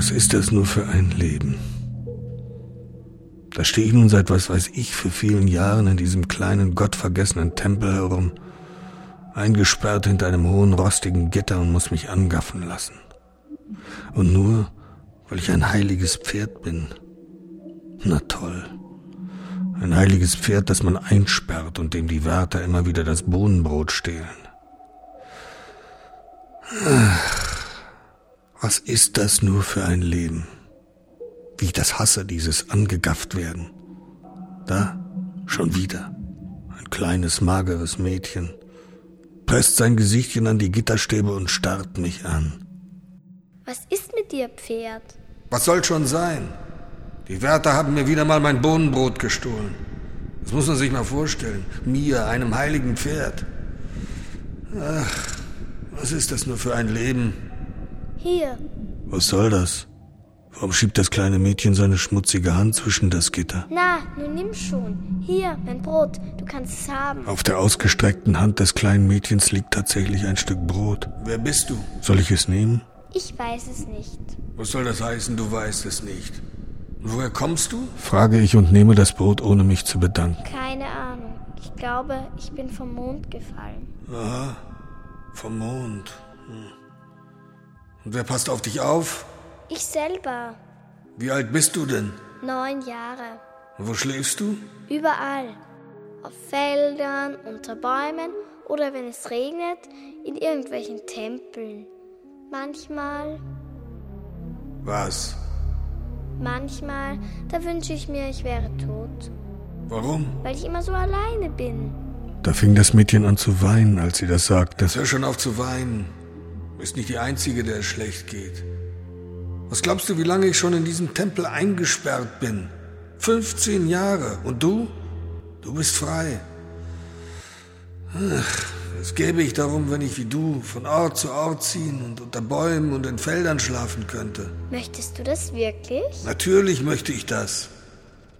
Was ist das nur für ein Leben? Da stehe ich nun seit was weiß ich für vielen Jahren in diesem kleinen, gottvergessenen Tempel herum, eingesperrt hinter einem hohen, rostigen Gitter und muss mich angaffen lassen. Und nur, weil ich ein heiliges Pferd bin. Na toll. Ein heiliges Pferd, das man einsperrt und dem die Wärter immer wieder das Bohnenbrot stehlen. Ach, was ist das nur für ein Leben? Wie ich das hasse, dieses angegafft werden. Da, schon wieder. Ein kleines, mageres Mädchen presst sein Gesichtchen an die Gitterstäbe und starrt mich an. Was ist mit dir, Pferd? Was soll schon sein? Die Wärter haben mir wieder mal mein Bohnenbrot gestohlen. Das muss man sich mal vorstellen. Mir, einem heiligen Pferd. Ach, was ist das nur für ein Leben? Hier. Was soll das? Warum schiebt das kleine Mädchen seine schmutzige Hand zwischen das Gitter? Na, nun nimm schon. Hier, mein Brot. Du kannst es haben. Auf der ausgestreckten Hand des kleinen Mädchens liegt tatsächlich ein Stück Brot. Wer bist du? Soll ich es nehmen? Ich weiß es nicht. Was soll das heißen, du weißt es nicht? Und woher kommst du? frage ich und nehme das Brot, ohne mich zu bedanken. Keine Ahnung. Ich glaube, ich bin vom Mond gefallen. Aha, vom Mond. Hm. Und wer passt auf dich auf? Ich selber. Wie alt bist du denn? Neun Jahre. Und wo schläfst du? Überall. Auf Feldern, unter Bäumen oder wenn es regnet, in irgendwelchen Tempeln. Manchmal. Was? Manchmal, da wünsche ich mir, ich wäre tot. Warum? Weil ich immer so alleine bin. Da fing das Mädchen an zu weinen, als sie das sagte. Jetzt hör schon auf zu weinen. Du bist nicht die Einzige, der es schlecht geht. Was glaubst du, wie lange ich schon in diesem Tempel eingesperrt bin? 15 Jahre. Und du? Du bist frei. Ach, was gäbe ich darum, wenn ich wie du von Ort zu Ort ziehen und unter Bäumen und in Feldern schlafen könnte? Möchtest du das wirklich? Natürlich möchte ich das.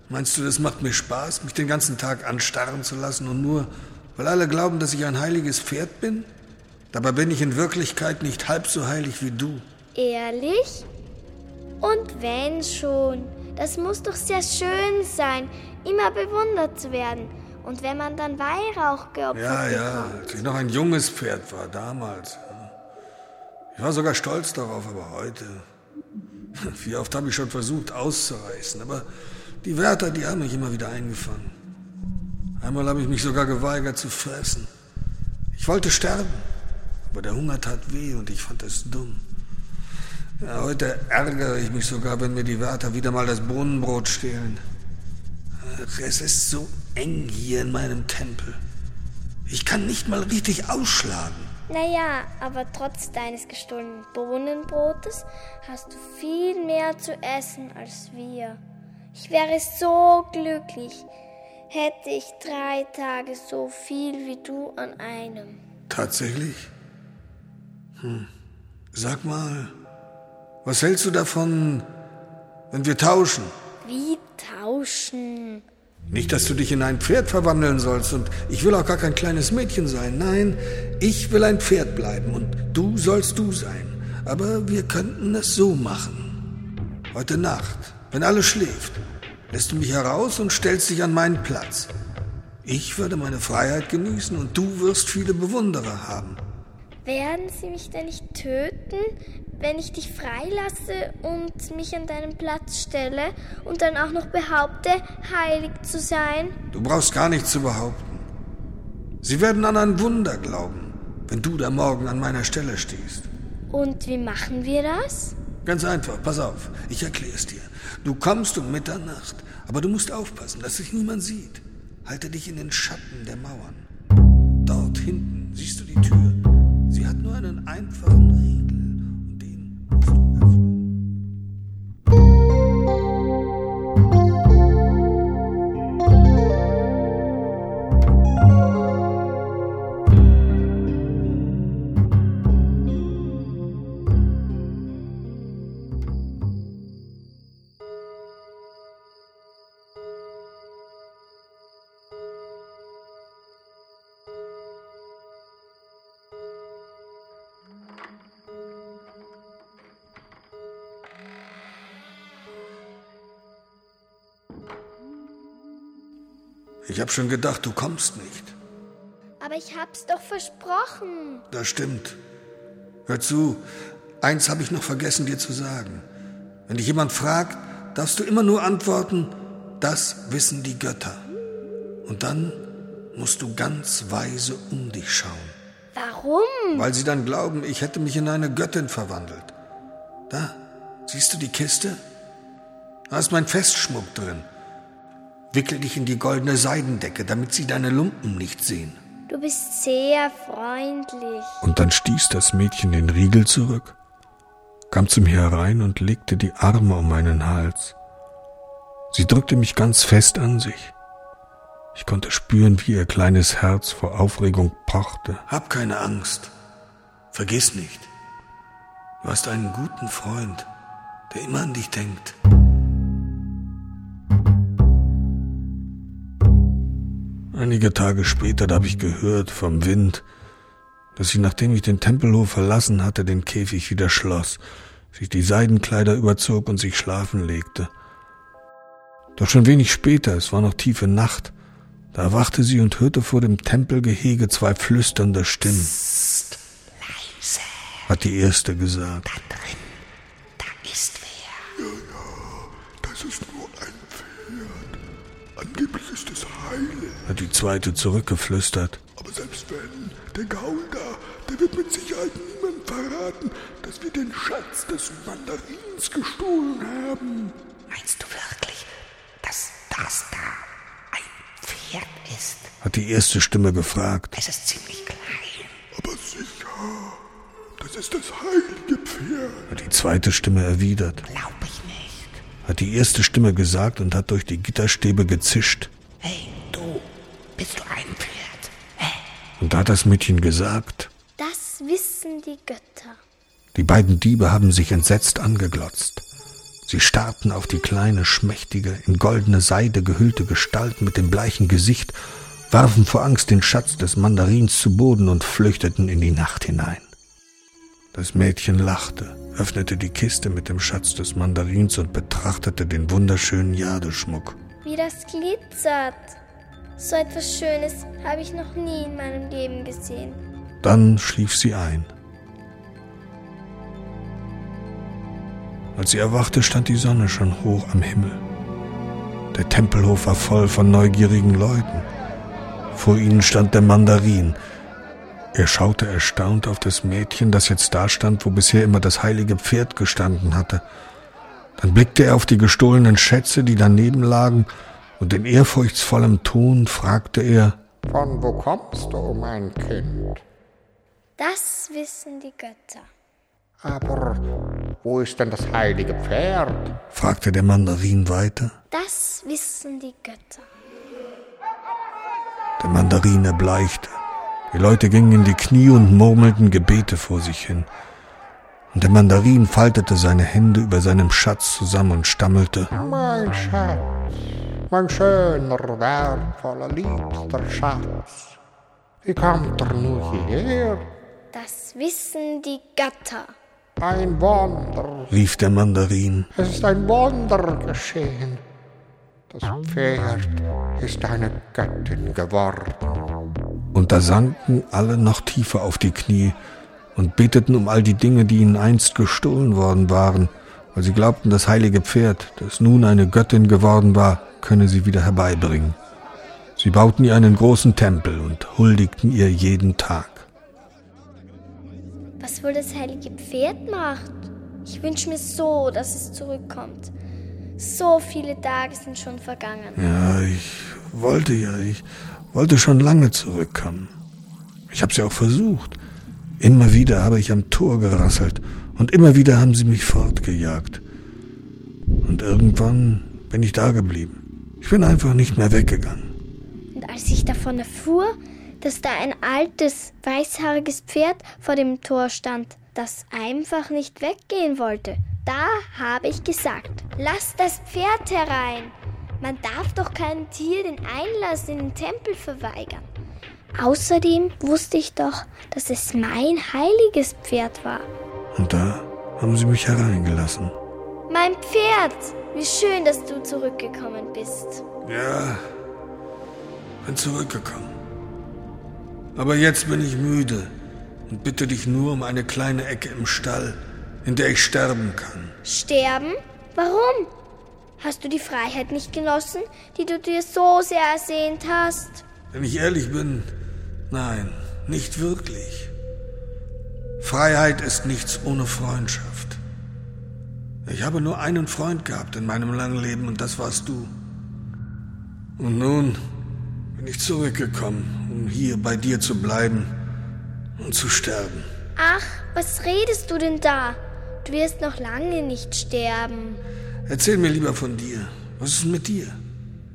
Meinst du, das macht mir Spaß, mich den ganzen Tag anstarren zu lassen und nur, weil alle glauben, dass ich ein heiliges Pferd bin? Dabei bin ich in Wirklichkeit nicht halb so heilig wie du. Ehrlich? Und wenn schon, das muss doch sehr schön sein, immer bewundert zu werden. Und wenn man dann Weihrauch geopfert Ja, ja, als ich noch ein junges Pferd war, damals. Ich war sogar stolz darauf, aber heute. Wie oft habe ich schon versucht auszureißen, aber die Wärter, die haben mich immer wieder eingefangen. Einmal habe ich mich sogar geweigert zu fressen. Ich wollte sterben, aber der Hunger tat weh und ich fand es dumm. Ja, heute ärgere ich mich sogar, wenn mir die Wärter wieder mal das Bohnenbrot stehlen. Ach, es ist so eng hier in meinem Tempel. Ich kann nicht mal richtig ausschlagen. Naja, aber trotz deines gestohlenen Bohnenbrotes hast du viel mehr zu essen als wir. Ich wäre so glücklich, hätte ich drei Tage so viel wie du an einem. Tatsächlich? Hm. Sag mal, was hältst du davon, wenn wir tauschen? Wie tauschen? Nicht, dass du dich in ein Pferd verwandeln sollst und ich will auch gar kein kleines Mädchen sein. Nein, ich will ein Pferd bleiben und du sollst du sein. Aber wir könnten es so machen. Heute Nacht, wenn alles schläft, lässt du mich heraus und stellst dich an meinen Platz. Ich würde meine Freiheit genießen und du wirst viele Bewunderer haben. Werden sie mich denn nicht töten, wenn ich dich freilasse und mich an deinen Platz stelle und dann auch noch behaupte, heilig zu sein? Du brauchst gar nichts zu behaupten. Sie werden an ein Wunder glauben, wenn du da morgen an meiner Stelle stehst. Und wie machen wir das? Ganz einfach, pass auf, ich erkläre es dir. Du kommst um Mitternacht, aber du musst aufpassen, dass sich niemand sieht. Halte dich in den Schatten der Mauern. Dort hinten siehst du die Tür. Nur einen einfachen Ich habe schon gedacht, du kommst nicht. Aber ich hab's doch versprochen. Das stimmt. Hör zu, eins habe ich noch vergessen dir zu sagen. Wenn dich jemand fragt, darfst du immer nur antworten, das wissen die Götter. Und dann musst du ganz weise um dich schauen. Warum? Weil sie dann glauben, ich hätte mich in eine Göttin verwandelt. Da, siehst du die Kiste? Da ist mein Festschmuck drin. Wickel dich in die goldene Seidendecke, damit sie deine Lumpen nicht sehen. Du bist sehr freundlich. Und dann stieß das Mädchen den Riegel zurück, kam zu mir herein und legte die Arme um meinen Hals. Sie drückte mich ganz fest an sich. Ich konnte spüren, wie ihr kleines Herz vor Aufregung pochte. Hab keine Angst. Vergiss nicht. Du hast einen guten Freund, der immer an dich denkt. Einige Tage später, da habe ich gehört vom Wind, dass sie, nachdem ich den Tempelhof verlassen hatte, den Käfig wieder schloss, sich die Seidenkleider überzog und sich schlafen legte. Doch schon wenig später, es war noch tiefe Nacht, da erwachte sie und hörte vor dem Tempelgehege zwei flüsternde Stimmen. Psst, leise. Hat die erste gesagt. Da drin, da ist wer. Ja, ja, das ist nur ein Pferd. Angeblich ist es heil. Hat die zweite zurückgeflüstert. Aber selbst wenn, der Gaul da, der wird mit Sicherheit niemandem verraten, dass wir den Schatz des Mandarins gestohlen haben. Meinst du wirklich, dass das da ein Pferd ist? Hat die erste Stimme gefragt. Es ist ziemlich klein. Aber sicher, das ist das heilige Pferd. Hat die zweite Stimme erwidert. Glaub ich nicht. Hat die erste Stimme gesagt und hat durch die Gitterstäbe gezischt. Hey, du, bist du ein Pferd? Hey, Und da hat das Mädchen gesagt. Das wissen die Götter. Die beiden Diebe haben sich entsetzt angeglotzt. Sie starrten auf die kleine, schmächtige, in goldene Seide gehüllte Gestalt mit dem bleichen Gesicht, warfen vor Angst den Schatz des Mandarins zu Boden und flüchteten in die Nacht hinein. Das Mädchen lachte, öffnete die Kiste mit dem Schatz des Mandarins und betrachtete den wunderschönen Jadeschmuck. Wie das glitzert. So etwas Schönes habe ich noch nie in meinem Leben gesehen. Dann schlief sie ein. Als sie erwachte, stand die Sonne schon hoch am Himmel. Der Tempelhof war voll von neugierigen Leuten. Vor ihnen stand der Mandarin. Er schaute erstaunt auf das Mädchen, das jetzt da stand, wo bisher immer das heilige Pferd gestanden hatte. Dann blickte er auf die gestohlenen Schätze, die daneben lagen, und in ehrfurchtsvollem Ton fragte er, Von wo kommst du, mein Kind? Das wissen die Götter. Aber wo ist denn das heilige Pferd? fragte der Mandarin weiter. Das wissen die Götter. Der Mandarin erbleichte. Die Leute gingen in die Knie und murmelten Gebete vor sich hin. Und der Mandarin faltete seine Hände über seinem Schatz zusammen und stammelte. Mein Schatz, mein schöner, wertvoller, liebster Schatz. Wie kommt er nur hierher? Das wissen die Götter. Ein Wunder, rief der Mandarin. es ist ein Wunder geschehen. Das Pferd ist eine Göttin geworden. Und da sanken alle noch tiefer auf die Knie und beteten um all die Dinge, die ihnen einst gestohlen worden waren, weil sie glaubten, das heilige Pferd, das nun eine Göttin geworden war, könne sie wieder herbeibringen. Sie bauten ihr einen großen Tempel und huldigten ihr jeden Tag. Was wohl das heilige Pferd macht? Ich wünsche mir so, dass es zurückkommt. So viele Tage sind schon vergangen. Ja, ich wollte ja, ich wollte schon lange zurückkommen. Ich habe sie auch versucht. Immer wieder habe ich am Tor gerasselt und immer wieder haben sie mich fortgejagt. Und irgendwann bin ich da geblieben. Ich bin einfach nicht mehr weggegangen. Und als ich davon erfuhr, dass da ein altes, weißhaariges Pferd vor dem Tor stand, das einfach nicht weggehen wollte, da habe ich gesagt, lass das Pferd herein. Man darf doch keinem Tier den Einlass in den Tempel verweigern. Außerdem wusste ich doch, dass es mein heiliges Pferd war. Und da haben sie mich hereingelassen. Mein Pferd! Wie schön, dass du zurückgekommen bist. Ja, bin zurückgekommen. Aber jetzt bin ich müde und bitte dich nur um eine kleine Ecke im Stall, in der ich sterben kann. Sterben? Warum? Hast du die Freiheit nicht genossen, die du dir so sehr ersehnt hast? Wenn ich ehrlich bin, nein, nicht wirklich. Freiheit ist nichts ohne Freundschaft. Ich habe nur einen Freund gehabt in meinem langen Leben und das warst du. Und nun bin ich zurückgekommen, um hier bei dir zu bleiben und zu sterben. Ach, was redest du denn da? Du wirst noch lange nicht sterben. Erzähl mir lieber von dir. Was ist mit dir?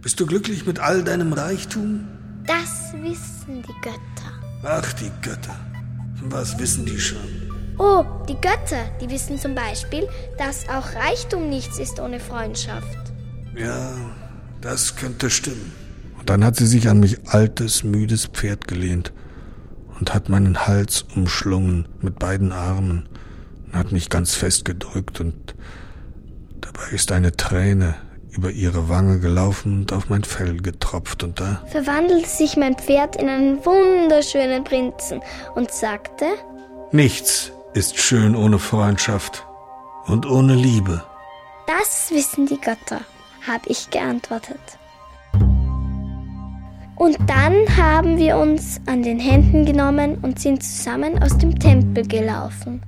Bist du glücklich mit all deinem Reichtum? Das wissen die Götter. Ach, die Götter. Was wissen die schon? Oh, die Götter, die wissen zum Beispiel, dass auch Reichtum nichts ist ohne Freundschaft. Ja, das könnte stimmen. Und dann hat sie sich an mich altes, müdes Pferd gelehnt und hat meinen Hals umschlungen mit beiden Armen und hat mich ganz fest gedrückt und dabei ist eine Träne über ihre Wange gelaufen und auf mein Fell getropft und da verwandelte sich mein Pferd in einen wunderschönen Prinzen und sagte, Nichts ist schön ohne Freundschaft und ohne Liebe. Das wissen die Götter, habe ich geantwortet. Und dann haben wir uns an den Händen genommen und sind zusammen aus dem Tempel gelaufen.